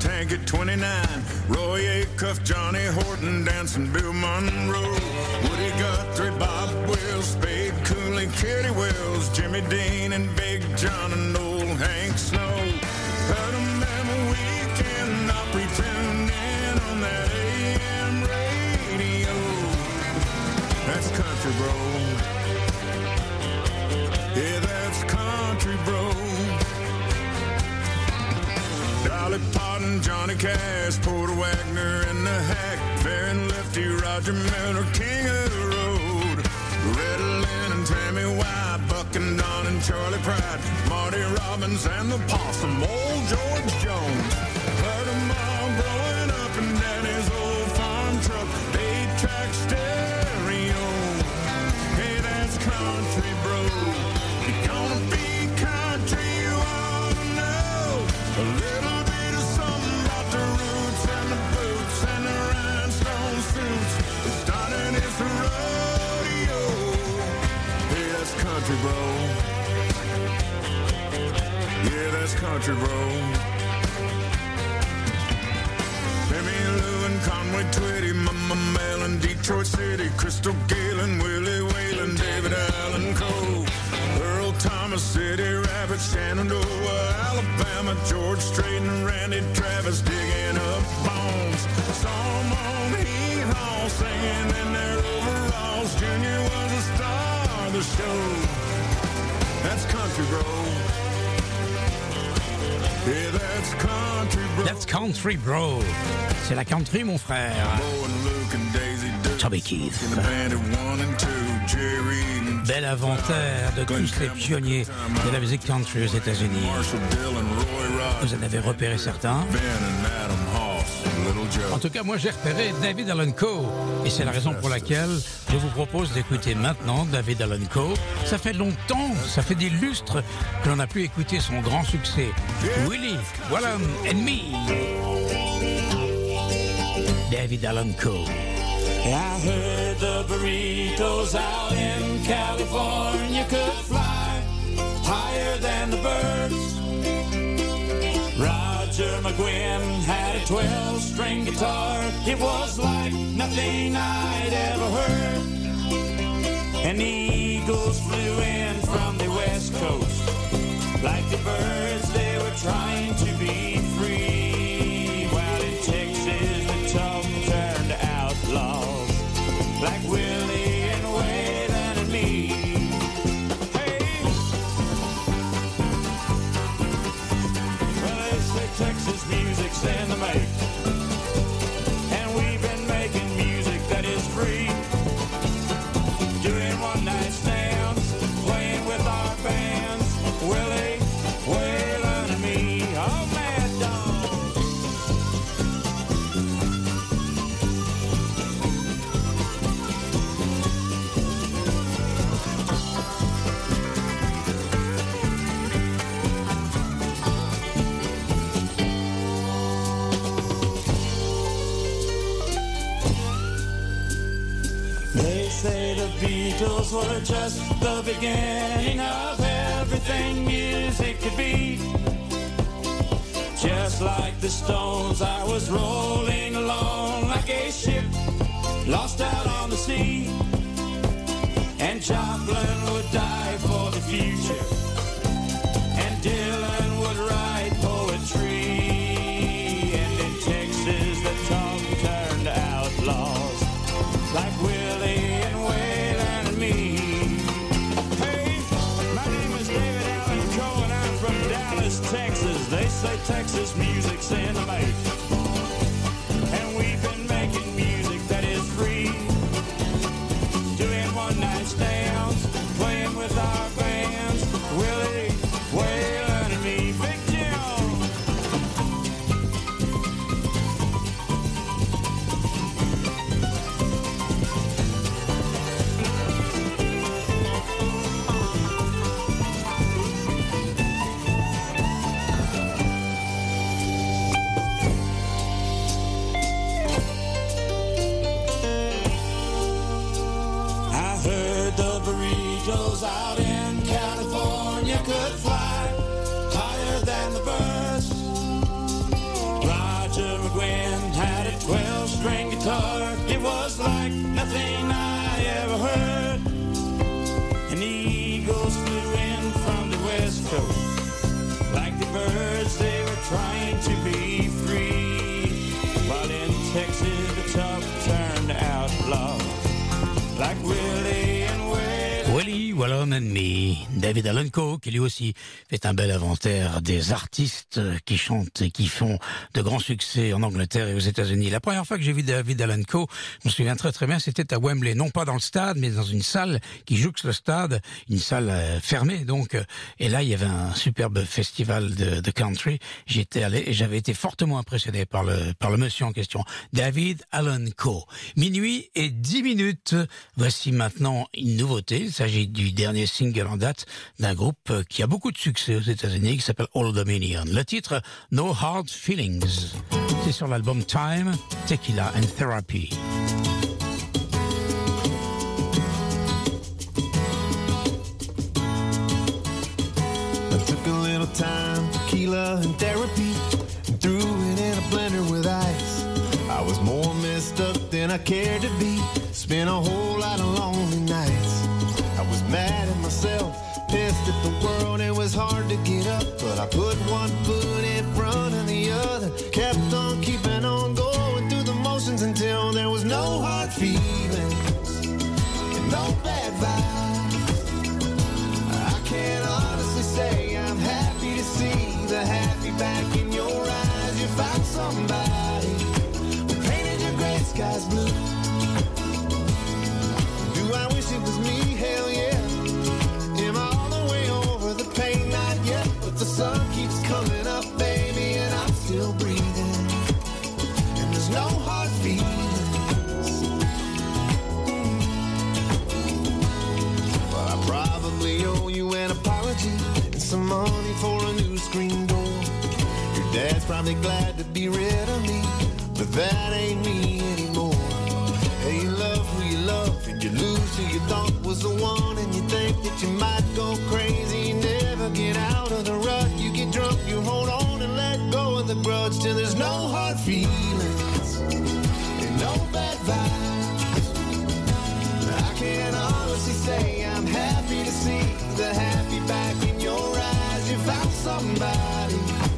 We at 29. Roy Acuff, Johnny Horton, dancing Bill Monroe. Woody Guthrie, Bob Wills, Spade Cooley, Kitty Wells, Jimmy Dean, and Big John and old Hank Snow. Them a weekend, not pretending on that AM radio. That's country, bro. Yeah, that's country, bro. Johnny Cash, Porter Wagoner, and the Hag, Faron Lefty, Roger Miller, King of the Road, Loretta Lynn and Tammy White, Buck and Don and Charley Pride, Marty Robbins and the Possum, old George Jones. Country, bro. Emmy Lou and Conway Twitty, Mama Mel and Detroit City, Crystal Gayle, Willie Waylon, David Allen Coe, Earl Thomas, City Rabbit, Shenandoah, Alabama, George Strait and Randy Travis digging up bones. Some on Heat Hall singing in their overalls. Junior was a star of the show. That's country, bro. That's Country Bro. C'est la country, mon frère. Toby Keith. Bel inventaire de tous les pionniers de la musique country aux États-Unis. Vous en avez repéré certains. En tout cas, moi j'ai repéré David Allen Coe. Et c'est la raison pour laquelle je vous propose d'écouter maintenant David Allen Coe. Ça fait longtemps, ça fait des lustres que l'on a pu écouter son grand succès. Willie, Wallen and Me. David Allen Coe. I heard the burritos out in California could fly higher than the birds. Roger McGuinn had a 12 string guitar. It was like nothing I'd ever heard. And the eagles flew in from the west coast. Like the birds, they were trying to be free. In the make. Beatles were just the beginning of everything music could be. Just like the Stones, I was rolling along like a ship lost out on the sea. And Joplin would die for the future. Texas. They Qui lui aussi fait un bel inventaire des artistes qui chantent et qui font de grands succès en Angleterre et aux États-Unis. La première fois que j'ai vu David Allen Coe, je me souviens très très bien, c'était à Wembley, non pas dans le stade, mais dans une salle qui jouxte le stade, une salle euh, fermée donc. euh, Et là, il y avait un superbe festival de, country. J'étais allé et j'avais été fortement impressionné par le par le monsieur en question, David Allen Coe. Minuit et dix minutes. Voici maintenant une nouveauté. Il s'agit du dernier single en date d'un groupe euh, qui a beaucoup de succès aux États-Unis, qui s'appelle Old Dominion. Titre No Hard Feelings. C'est sur l'album Time, Tequila and Therapy. I time, tequila and therapy, and threw it in a blender with ice. I was more messed up than I cared to be. Spent a whole Probably glad to be rid of me, but that ain't me anymore. Hey, you love who you love, and you lose who you thought was the one, and you think that you might go crazy. You never get out of the rut. You get drunk, you hold on and let go of the grudge till there's no hard feelings and no bad vibes. I can honestly say I'm happy to see the happy back in your eyes. You found somebody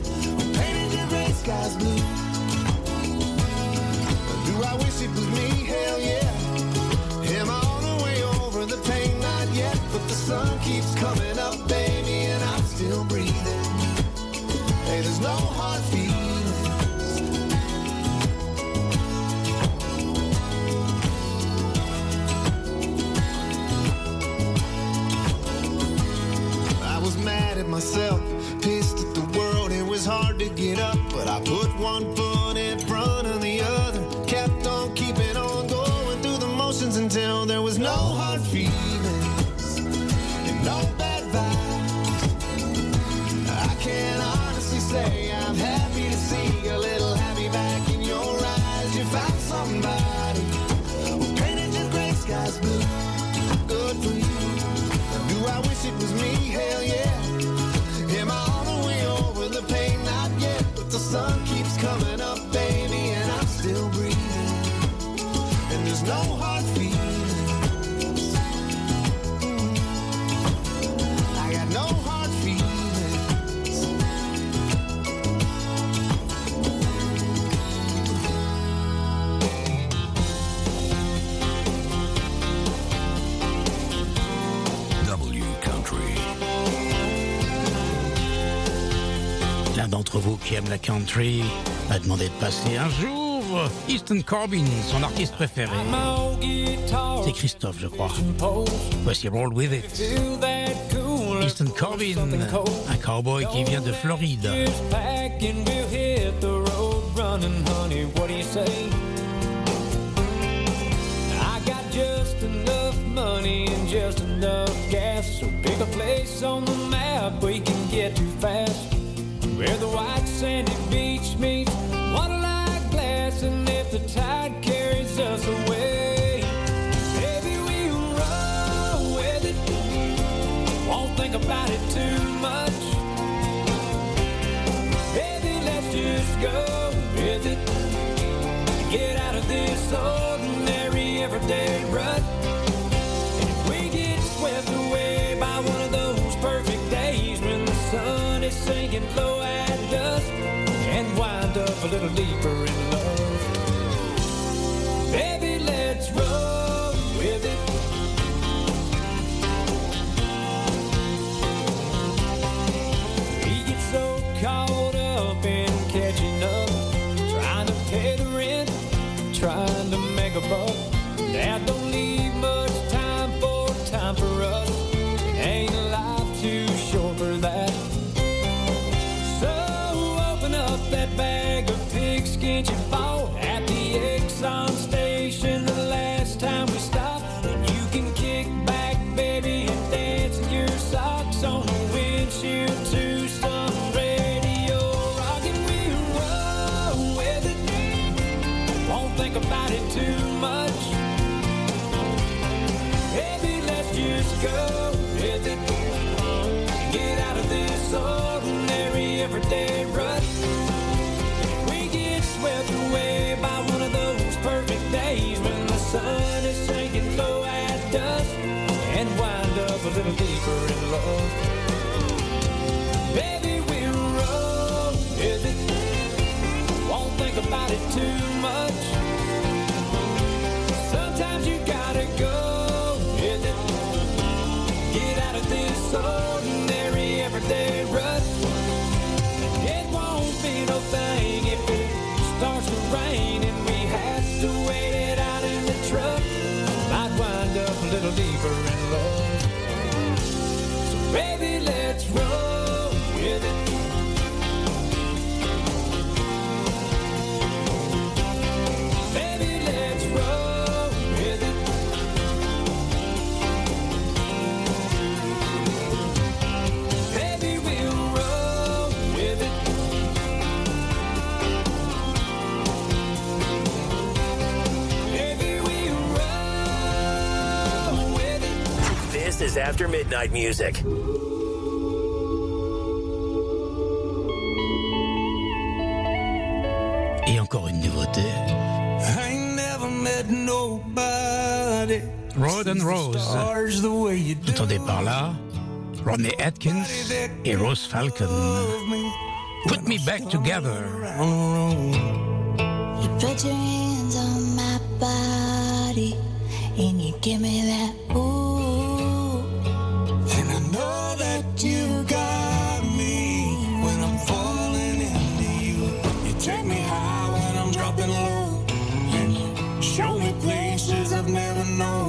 d'entre vous qui aime la country m'a demandé de passer un jour Easton Corbin, son artiste préféré. C'est Christophe, je crois. Voici Roll With It. Easton Corbin, un cowboy qui vient de Floride. Just you enough money and just enough gas, so pick a place on the map we can get to fast. Where the white sandy beach meets water-like glass, and if the tide carries us away, maybe we'll roll with it. Won't think about it too much. Baby, let's just go with it. Get out of this ordinary everyday rut. And if we get swept away by one of those perfect days when the sun is sinking low a little deeper in love. Everyday rut. We get swept away by one of those perfect days when the sun is sinking low at dusk and wind up a little deeper in love. Baby, with it. Won't think about it too much. Sometimes you gotta go with it. Get out of this ordinary in love. So baby, let's roll is After Midnight Music. Et encore une nouveauté. I never met nobody. Rod and Rose. Stars the way you do. Entendez par là Rodney Atkins et Rose Falcon. Put me back together. You put your hands on my body and you give me I'm. And show me places I've never known.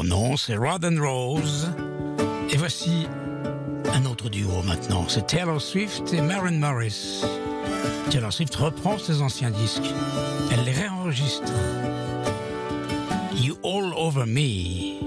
Leur nom, c'est Rod and Rose. Et voici un autre duo maintenant. C'est Taylor Swift et Maren Morris. Taylor Swift reprend ses anciens disques. Elle les réenregistre. You All Over Me.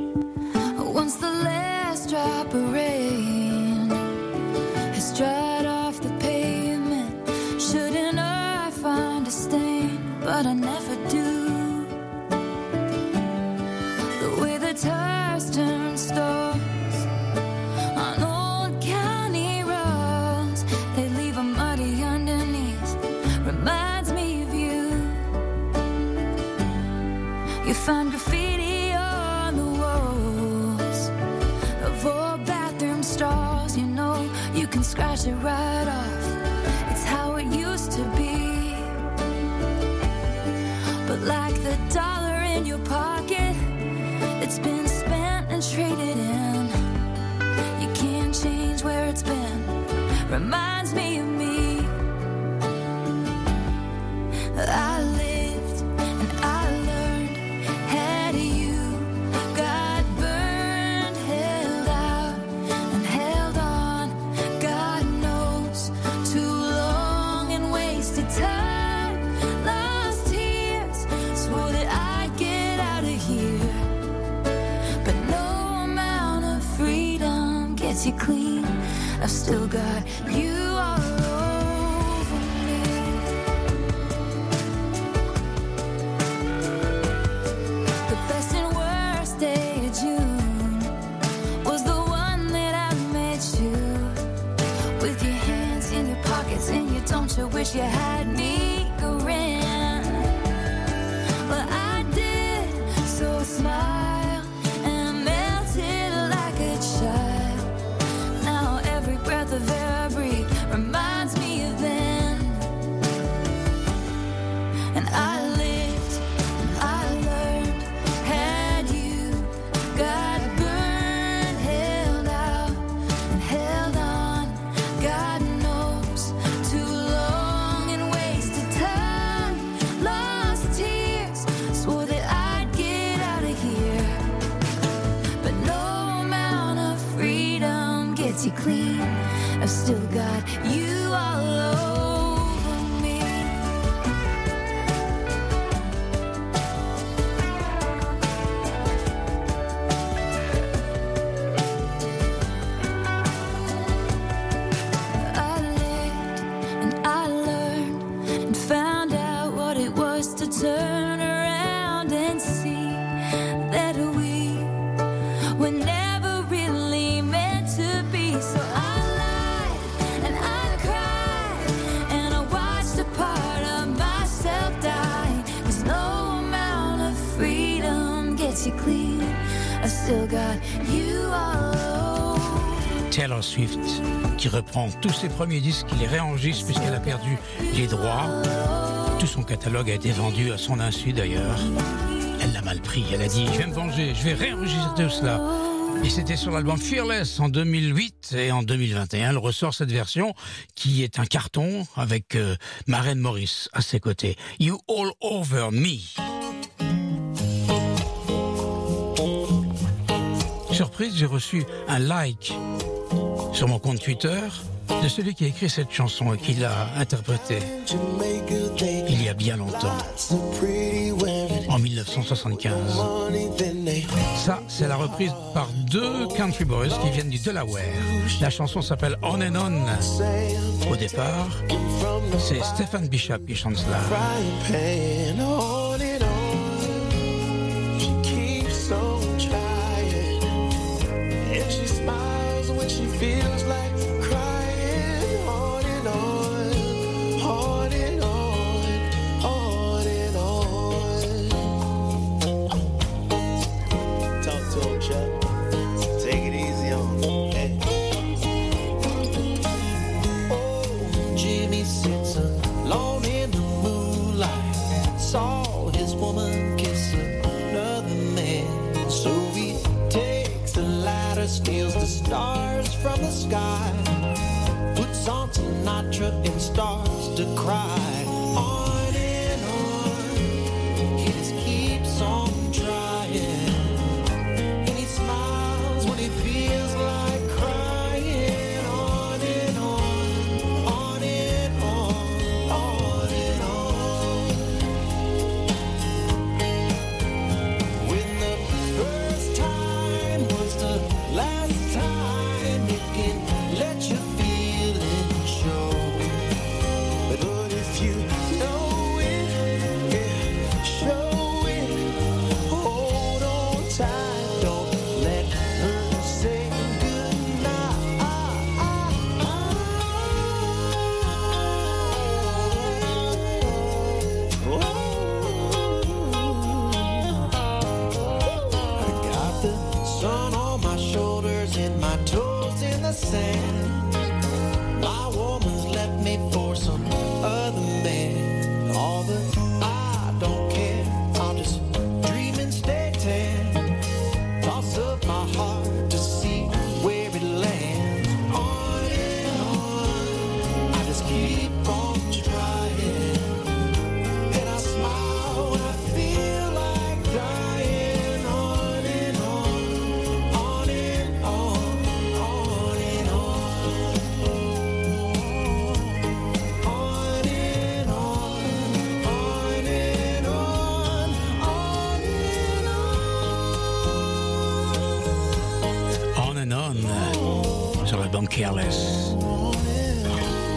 it right off. It's how it used to be. But like the dollar in your pocket it's been spent and traded in, you can't change where it's been. Reminds me of me. I to wish you had me God. Qui reprend tous ses premiers disques, qui les réenregistre puisqu'elle a perdu les droits. Tout son catalogue a été vendu à son insu d'ailleurs. Elle l'a mal pris, elle a dit je vais me venger, je vais réenregistrer tout cela. Et c'était sur l'album Fearless en 2008 et en 2021, elle ressort cette version qui est un carton avec euh, Maren Morris à ses côtés. You All Over Me. Surprise, j'ai reçu un like sur mon compte Twitter de celui qui a écrit cette chanson et qui l'a interprétée il y a bien longtemps, en 1975. Ça, c'est la reprise par deux country boys qui viennent du Delaware. La chanson s'appelle On and On. Au départ, c'est Stephen Bishop qui chante cela.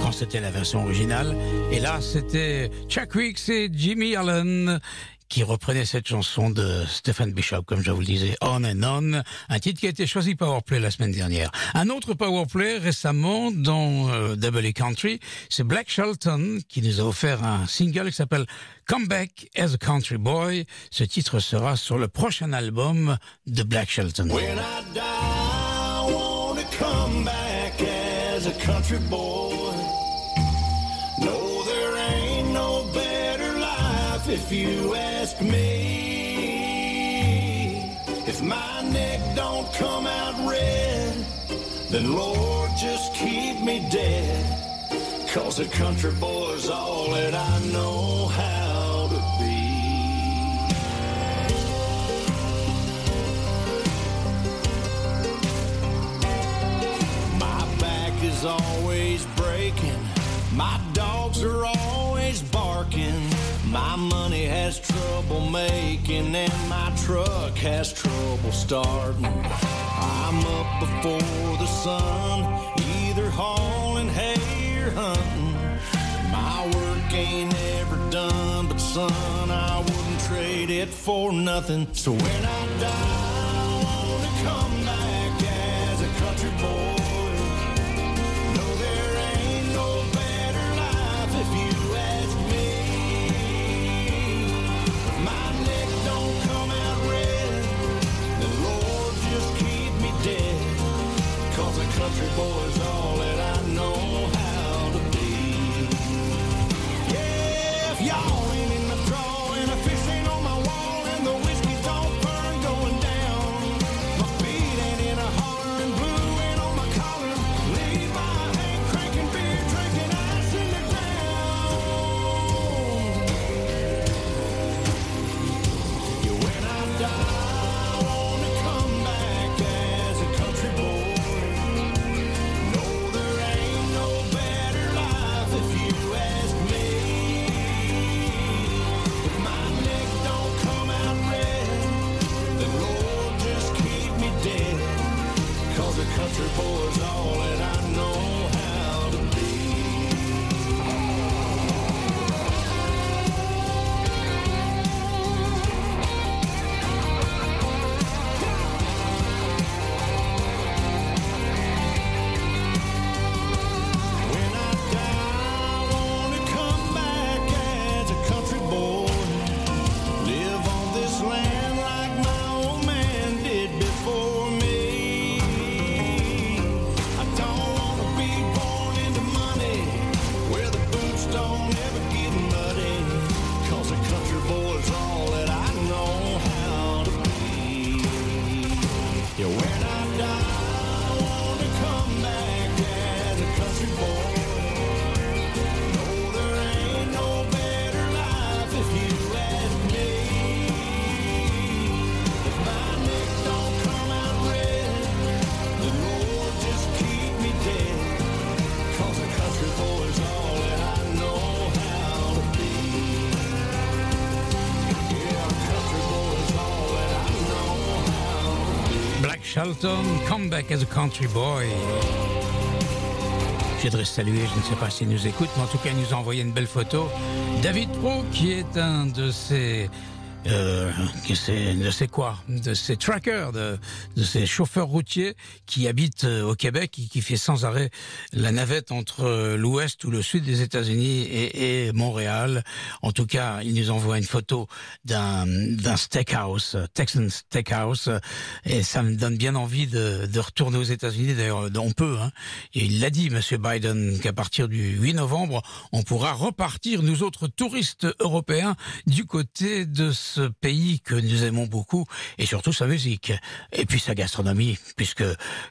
Quand c'était la version originale. Et là, c'était Chuck Weeks et Jimmy Allen qui reprenaient cette chanson de Stephen Bishop, comme je vous le disais, On and On, un titre qui a été choisi Powerplay la semaine dernière. Un autre Powerplay récemment dans euh, Country, c'est Black Shelton qui nous a offert un single qui s'appelle Come Back as a Country Boy. Ce titre sera sur le prochain album de Black Shelton. Country boy. No, there ain't no better life if you ask me. If my neck don't come out red, then Lord, just keep me dead. Cause a country boy's all that I know how is always breaking. My dogs are always barking. My money has trouble making, and my truck has trouble starting. I'm up before the sun, either hauling hay or hunting. My work ain't ever done, but son, I wouldn't trade it for nothing. So when I die, I wanna come back as a country boy. country boys are. Come Back as a Country Boy. Je voudrais saluer, je ne sais pas s'il nous écoute, mais en tout cas, il nous a envoyé une belle photo. David Pro, qui est un de ses euh, de ces quoi de ces trackers de, de ces chauffeurs routiers qui habitent euh, au Québec et qui fait sans arrêt la navette entre euh, l'ouest ou le sud des États-Unis et, et Montréal. En tout cas il nous envoie une photo d'un d'un steakhouse Texan Steakhouse. Et ça me donne bien envie de, de retourner aux États-Unis. D'ailleurs on peut hein. et il l'a dit monsieur Biden qu'à partir du 8 novembre on pourra repartir nous autres touristes européens du côté de ce pays que nous aimons beaucoup et surtout sa musique et puis sa gastronomie puisque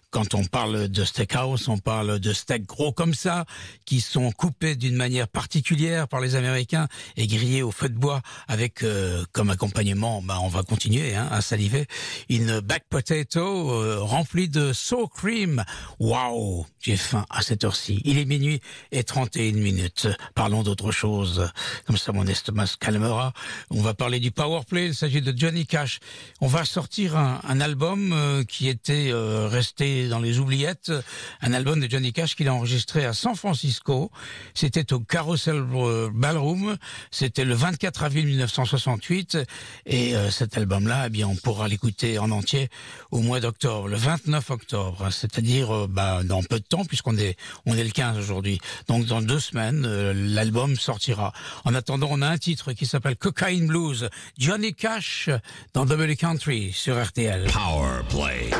quand on parle de steakhouse on parle de steaks gros comme ça qui sont coupés d'une manière particulière par les Américains et grillés au feu de bois avec euh, comme accompagnement bah on va continuer hein, à saliver une back potato euh, remplie de sour cream. Waouh j'ai faim à cette heure-ci. Il est minuit et 31 minutes. Parlons d'autre chose. Comme ça mon estomac se calmera. On va parler du power play il s'agit de Johnny Cash. On va sortir un, album euh, qui était euh, resté dans les oubliettes. Un album de Johnny Cash qu'il a enregistré à San Francisco. C'était au Carousel euh, Ballroom. C'était le 24 avril 1968 et cet album là eh bien on pourra l'écouter en entier au mois d'octobre le 29 octobre. C'est-à-dire bah, dans peu de temps puisqu'on est on est le 15 aujourd'hui. Donc dans deux semaines l'album sortira. En attendant on a un titre qui s'appelle Cocaine Blues Johnny Cash dans W Country sur RTL Power Play.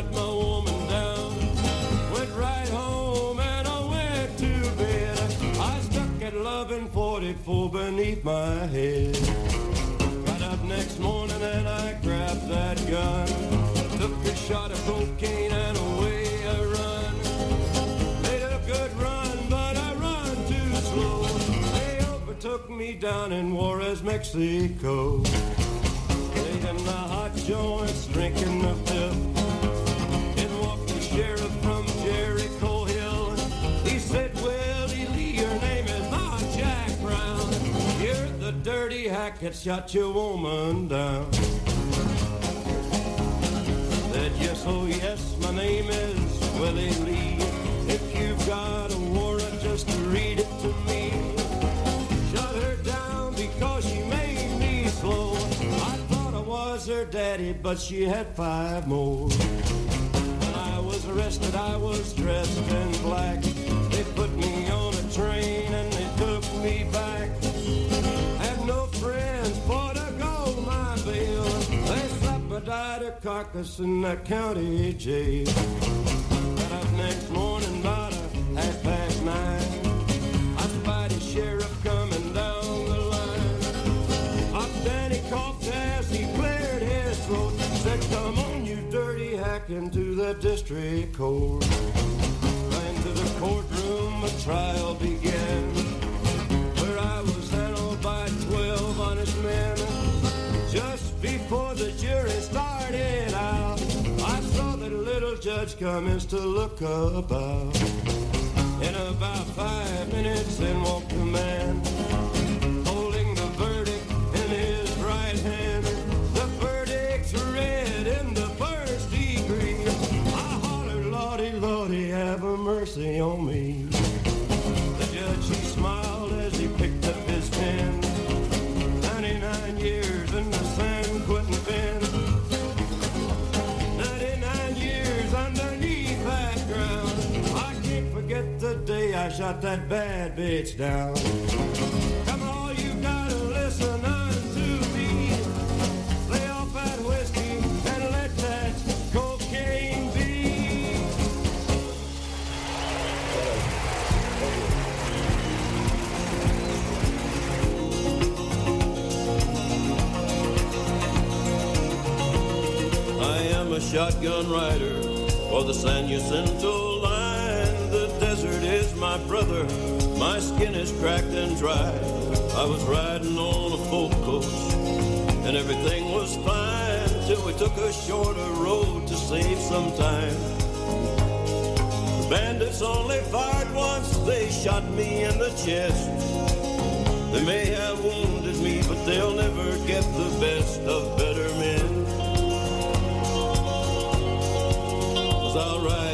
Shot my woman down. Went right home and I went to bed. I stuck at 1144 beneath my head. Got up next morning and I grabbed that gun. Took a shot of cocaine and away I run. Made a good run, but I run too slow. They overtook me down in Juarez, Mexico. Laid in the hot joints, drinking the fifth. Dirty hack that shot your woman down. Said, yes, oh yes, my name is Willie Lee. If you've got a warrant, just read it to me. Shut her down because she made me slow. I thought I was her daddy, but she had five more. When I was arrested, I was dressed in black. Carcass in that county jail. Got up next morning about a half past nine. I spied a sheriff coming down the line. Up Danny coughed as he cleared his throat. Said, come on, you dirty hack, into the district court. Ran to the courtroom, a trial began. Where I was handled by 12 honest men. Just before the jury I saw that little judge commence to look about. In about five minutes, in walked the man, holding the verdict in his right hand. The verdict's read in the first degree. I hollered, Lordy, Lordy, have mercy on me. Shot that bad bitch down. Come on, you gotta listen unto me. Lay off that whiskey and let that cocaine be. I am a shotgun rider for the San Jacinto is my brother. My skin is cracked and dry. I was riding on a folk coach, and everything was fine till we took a shorter road to save some time. The bandits only fired once, they shot me in the chest. They may have wounded me, but they'll never get the best of better men. Cause I'll ride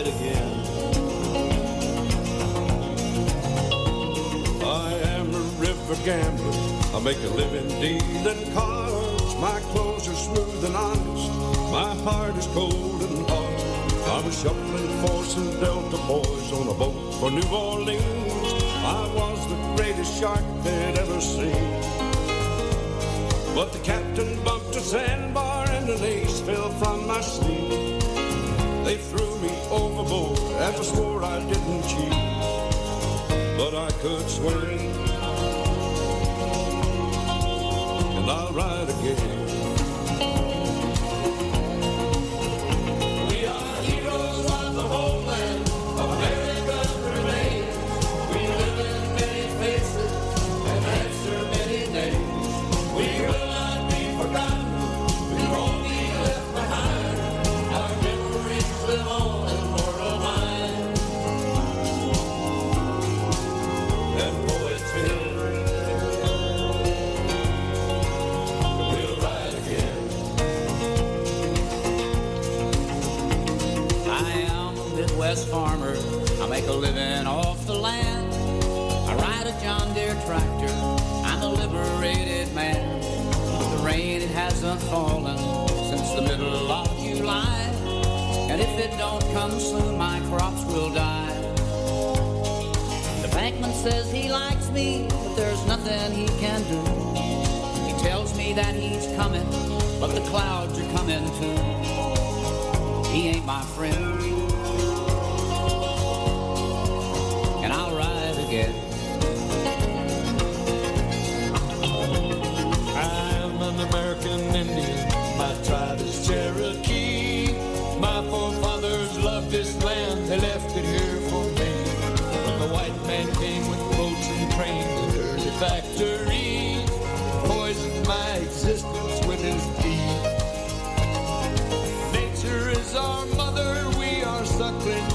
river gambler. I make a living dealing cards. My clothes are smooth and honest. My heart is cold and hard. I was shuffling for some Delta boys on a boat for New Orleans. I was the greatest shark they'd ever seen. But the captain bumped a sandbar and an ace fell from my sleeve. They threw me overboard and swore I didn't cheat. But I could swim, ride again. Fallen since the middle of July. And if it don't come soon, my crops will die. The bankman says he likes me, but there's nothing he can do. He tells me that he's coming, but the clouds are coming too. He ain't my friend.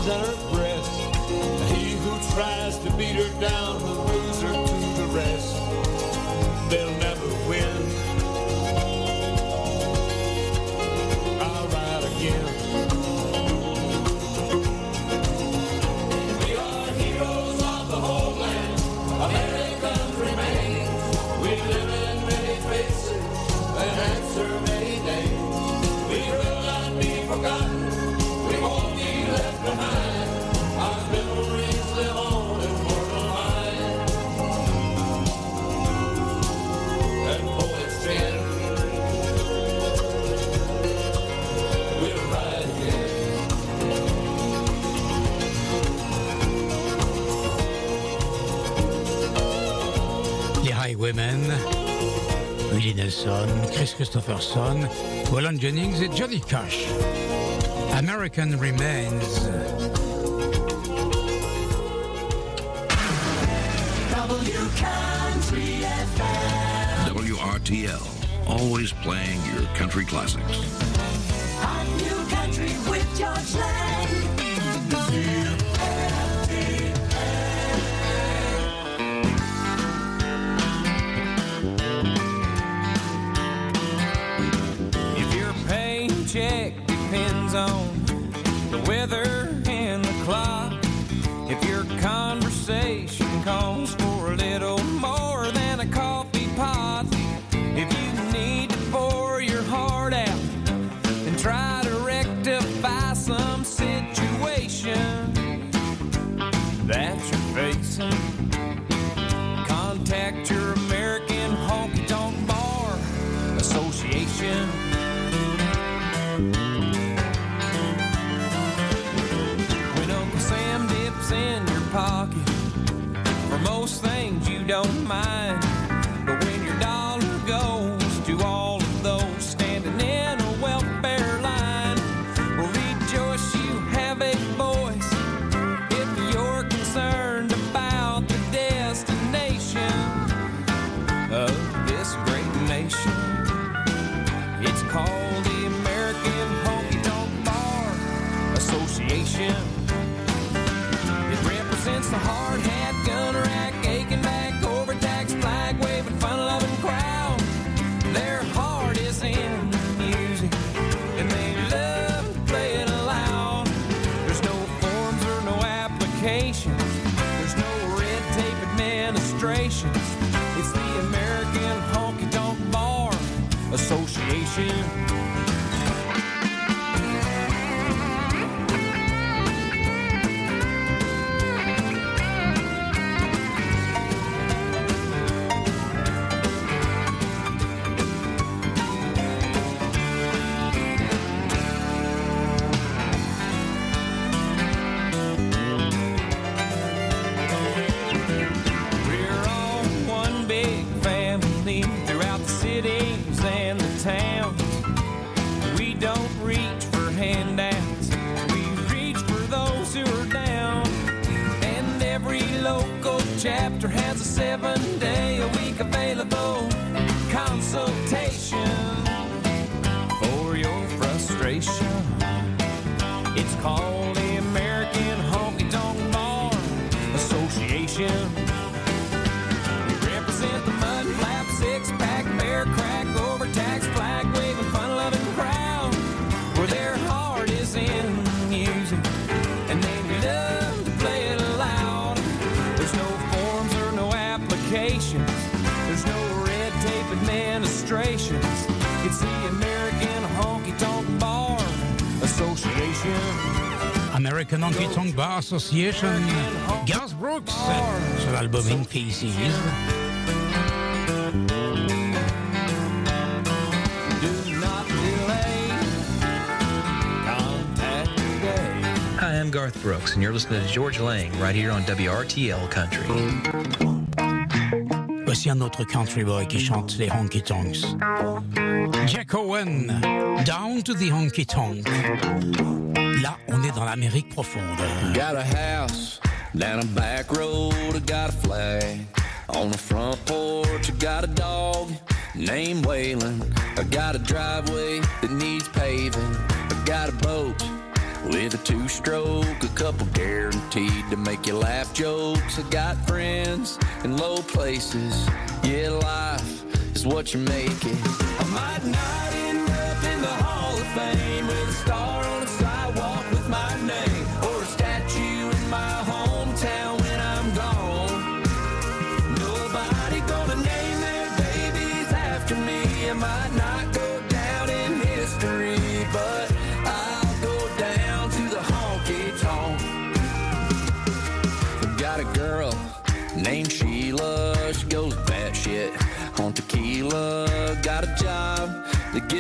At her breast. He who tries to beat her down Willie Kris Kristofferson, Waylon Jennings et Johnny Cash. American Remains. WRTL, always playing your country classics. American Honky Tonk Bar Association, Garth Brooks, sur l'album In Pieces. Do not delay. Contact today. Hi, I'm Garth Brooks, and you're listening to Georges Lang right here on WRTL Country. Voici un autre country boy qui chante les honky tonks. Jack Owen, Down to the Honky Tonk. Là, on est dans l'Amérique profonde. Got a house down a back road, I got a flag. On the front porch, I got a dog named Waylon. I got a driveway that needs paving. I got a boat with a two stroke, a couple guaranteed to make you laugh jokes. I got friends in low places. Yeah, life is what you make it. I might not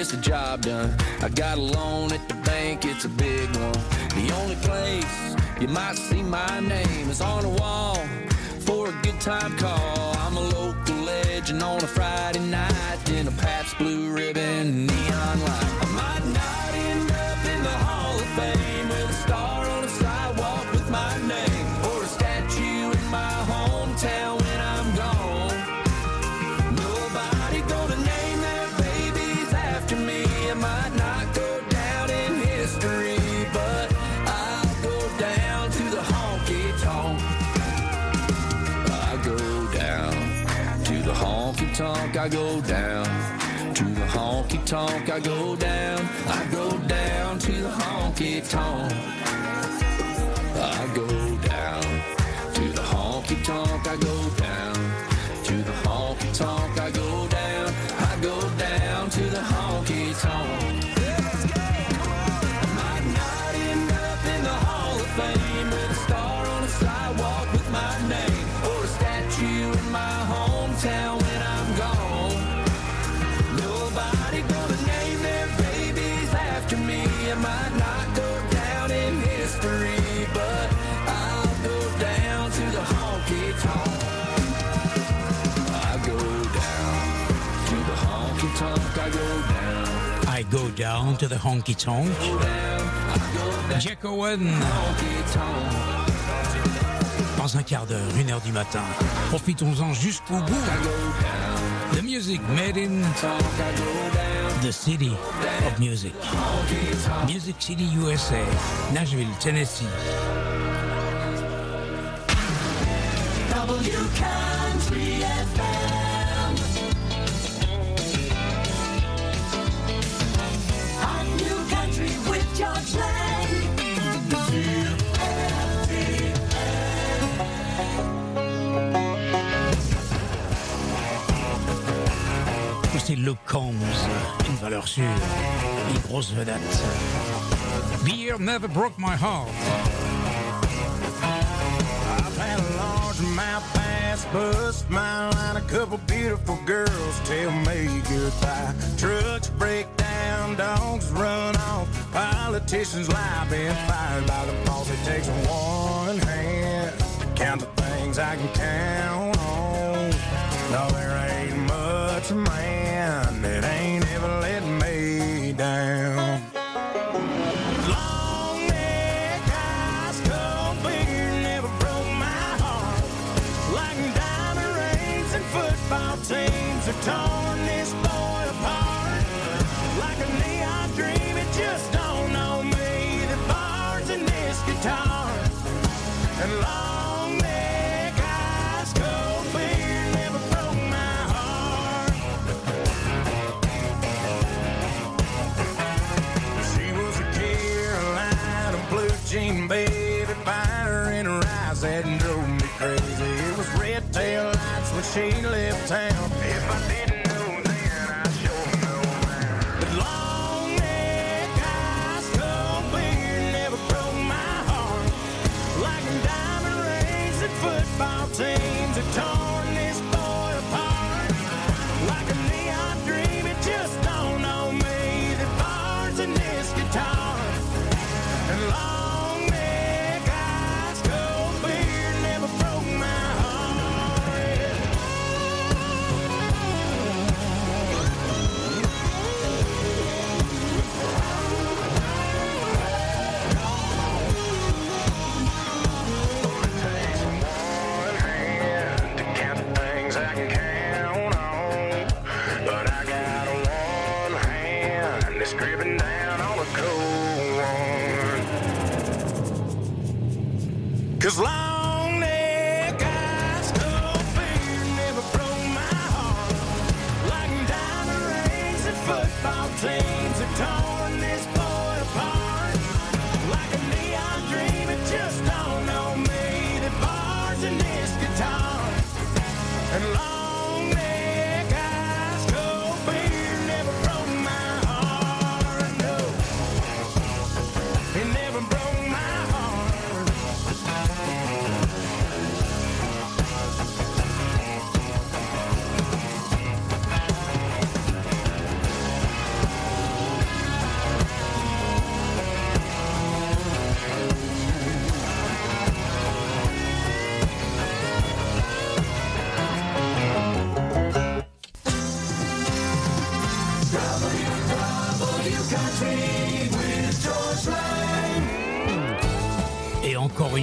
gets the job done. I got a loan at the bank, it's a big one. The only place you might see my name is on a wall for a good time call. I'm a local legend on a Friday night in a Pabst Blue Ribbon neon light. I go down to the honky tonk. I go down. I go down to the honky tonk. I go down to the honky tonk. I go down to the honky tonk. Jack Owen. Dans un quart d'heure, une heure du matin. Profitons-en jusqu'au bout. The music made in the city of music. Music City, USA. Nashville, Tennessee. W Country Aussi Luke Combs, une valeur sûre, une grosse vedette. Beer never broke my heart. I've had a large mouth bass, bust my line. A couple beautiful girls tell me goodbye. Trucks break down, dogs run off. Politicians lie, been fired by the boss. It takes one hand to count the things I can count on. No, there ain't much man that ain't ever let me down. Long never broke my heart. Like diamond rings and football teams have torn this boy apart. Like a neon dream, it just don't know me. The bars in this guitar. And long town.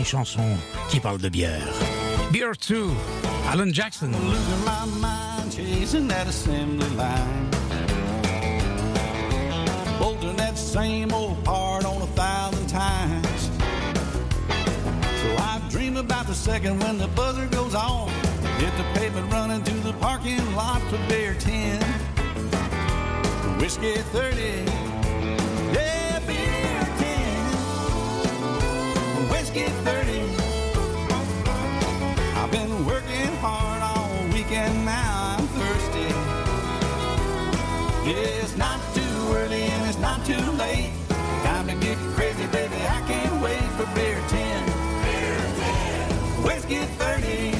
Encore une chanson qui parle de bière. Beer 2, Alan Jackson. losing my mind chasing that assembly line. Bolting that same old part on a thousand times. So I dream about the second when the buzzer goes on. Hit the pavement running to the parking lot for beer 10. Whiskey 30. Whiskey 30. I've been working hard all weekend, now I'm thirsty. It's not too early and it's not too late. Time to get crazy, baby. I can't wait for beer 10. Beer 10. Whiskey 30.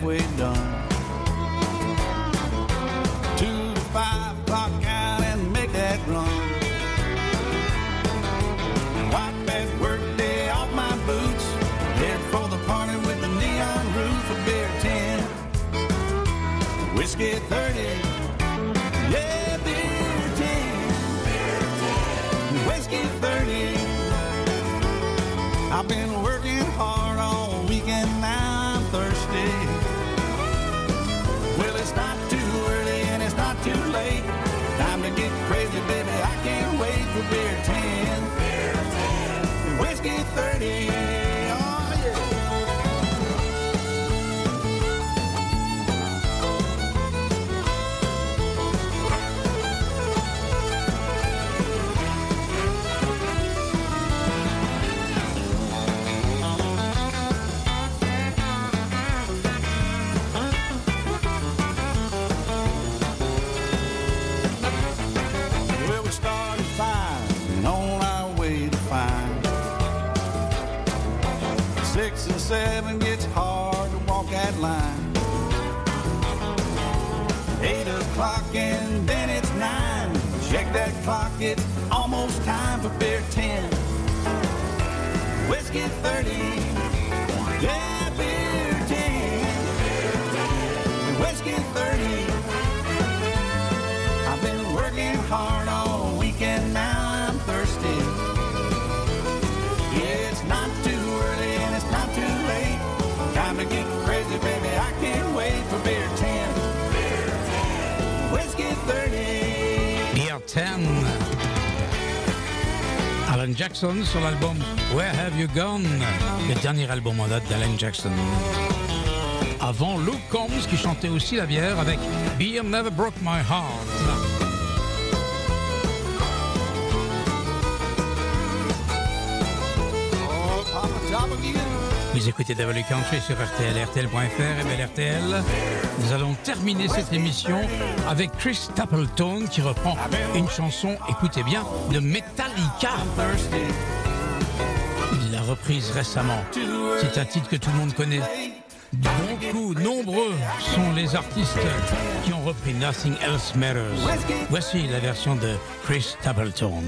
Halfway done. Get crazy, baby. I can't wait for beer 10. Whiskey 30. Jackson sur l'album Where Have You Gone, le dernier album en date d'Alan Jackson. Avant Luke Combs qui chantait aussi la bière avec Beer Never Broke My Heart. Vous écoutez W Country sur RTL, RTL.fr et belle RTL. Nous allons terminer cette émission avec Chris Stapleton qui reprend une chanson, écoutez bien, de Metallica. Il l'a reprise récemment. C'est un titre que tout le monde connaît. Beaucoup, nombreux sont les artistes qui ont repris Nothing Else Matters. Voici la version de Chris Stapleton.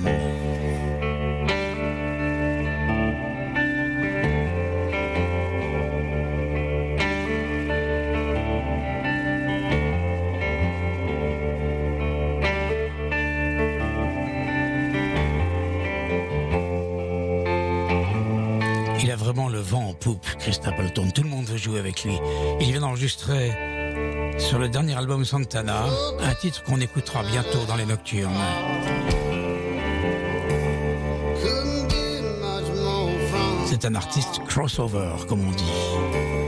Vraiment le vent en poupe, Chris Stapleton. Tout le monde veut jouer avec lui. Il vient d'enregistrer sur le dernier album Santana un titre qu'on écoutera bientôt dans les nocturnes. C'est un artiste crossover, comme on dit.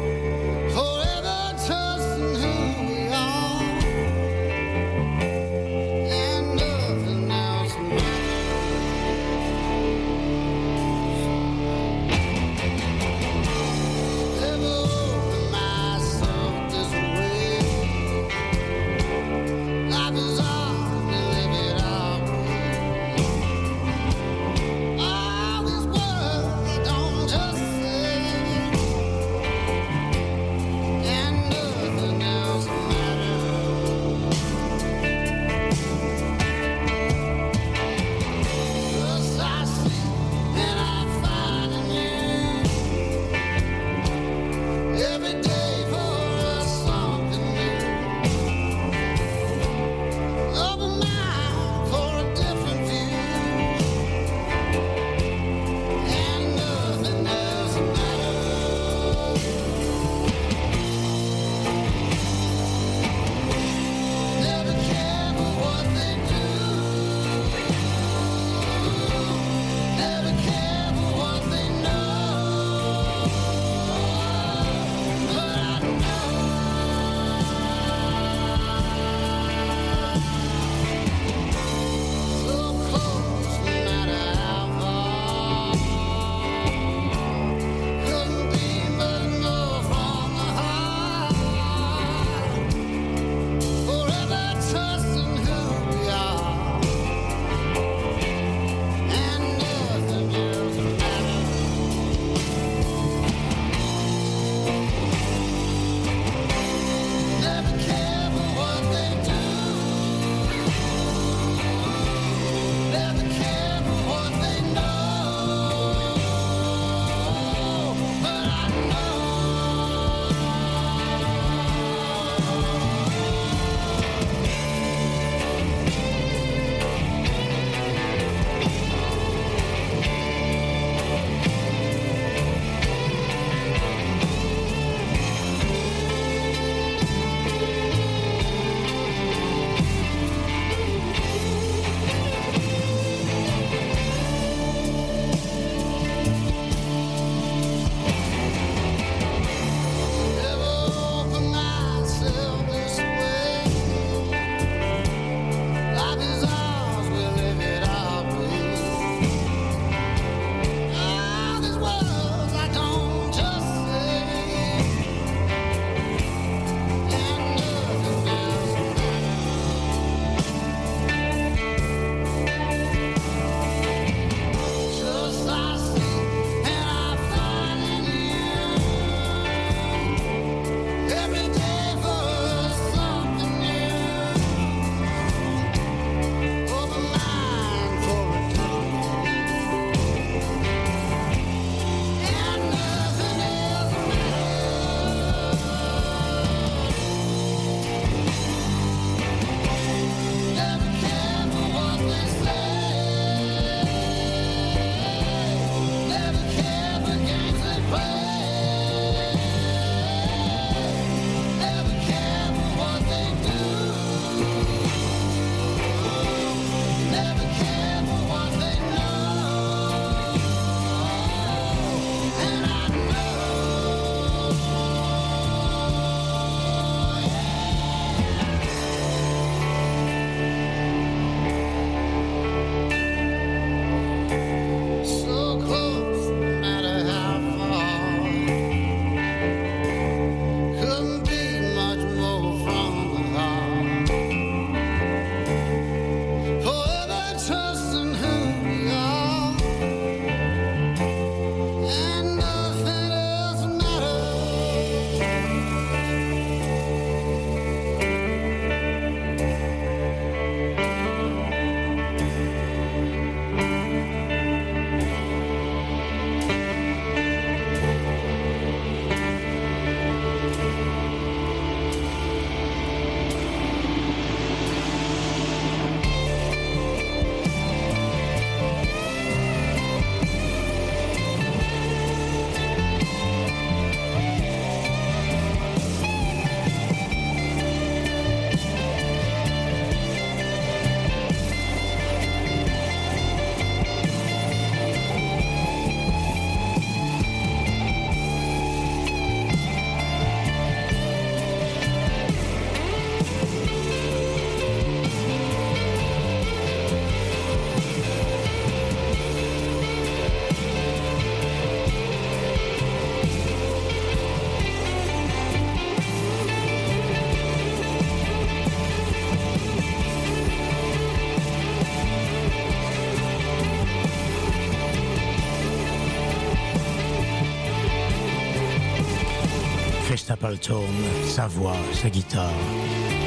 Sa voix, sa guitare,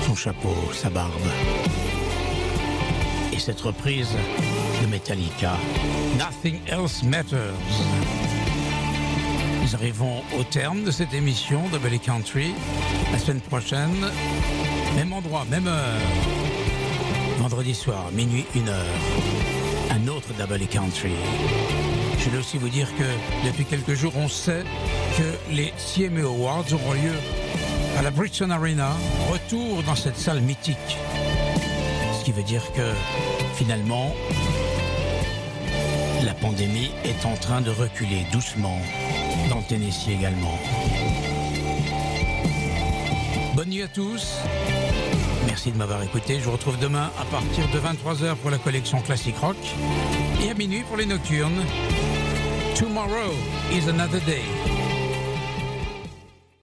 son chapeau, sa barbe. Et cette reprise de Metallica, Nothing Else Matters. Nous arrivons au terme de cette émission de Belly Country. La semaine prochaine, même endroit, même heure. Vendredi soir, minuit, une heure. Un autre Double Country. Je vais aussi vous dire que depuis quelques jours, on sait que les CME Awards auront lieu à la Bridgestone Arena. Retour dans cette salle mythique. Ce qui veut dire que finalement, la pandémie est en train de reculer doucement dans le Tennessee également. Bonne nuit à tous. Merci de m'avoir écouté. Je vous retrouve demain à partir de 23h pour la collection Classic Rock et à minuit pour les nocturnes. Tomorrow is another day.